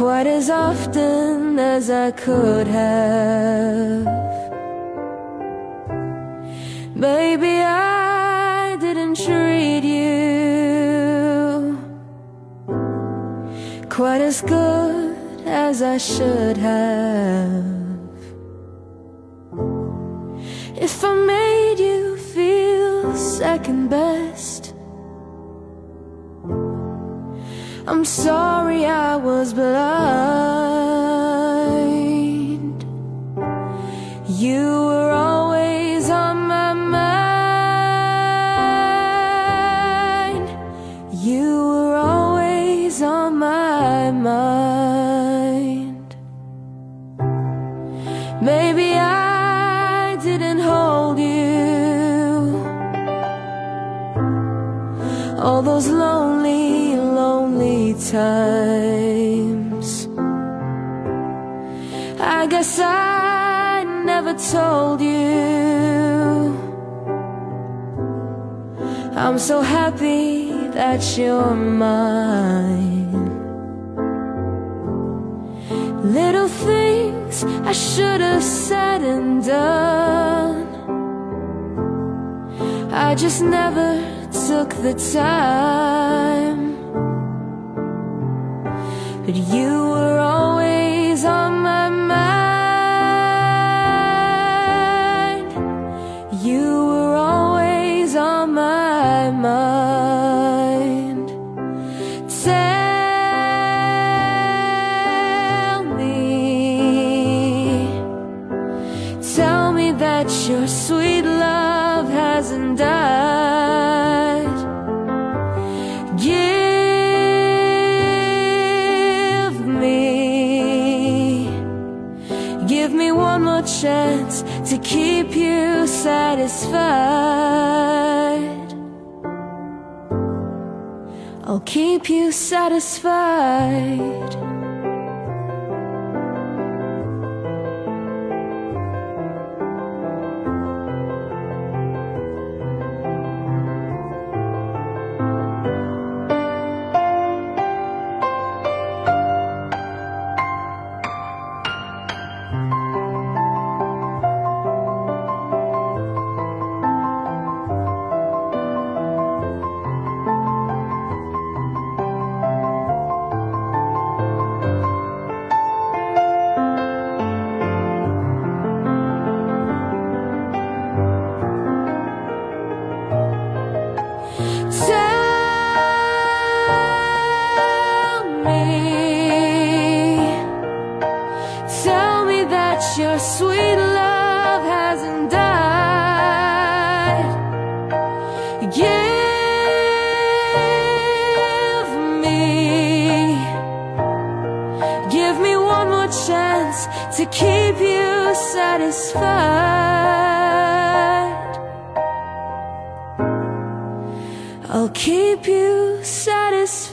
quite as often as I could have. Baby, I didn't treat you quite as good as I should have. If I made you feel second best, I'm sorry I was blind. You were always on my mind. You were always on my mind. Maybe I didn't hold you all those lonely, times. I guess I never told you. I'm so happy that you're mine. Little things I should have said and done. I just never took the time. But you were always on my mind. You were always on my mind. Tell me, tell me that your sweet chance to keep you satisfied. I'll keep you satisfied. Your sweet love hasn't died. Give me, give me one more chance to keep you satisfied. I'll keep you satisfied.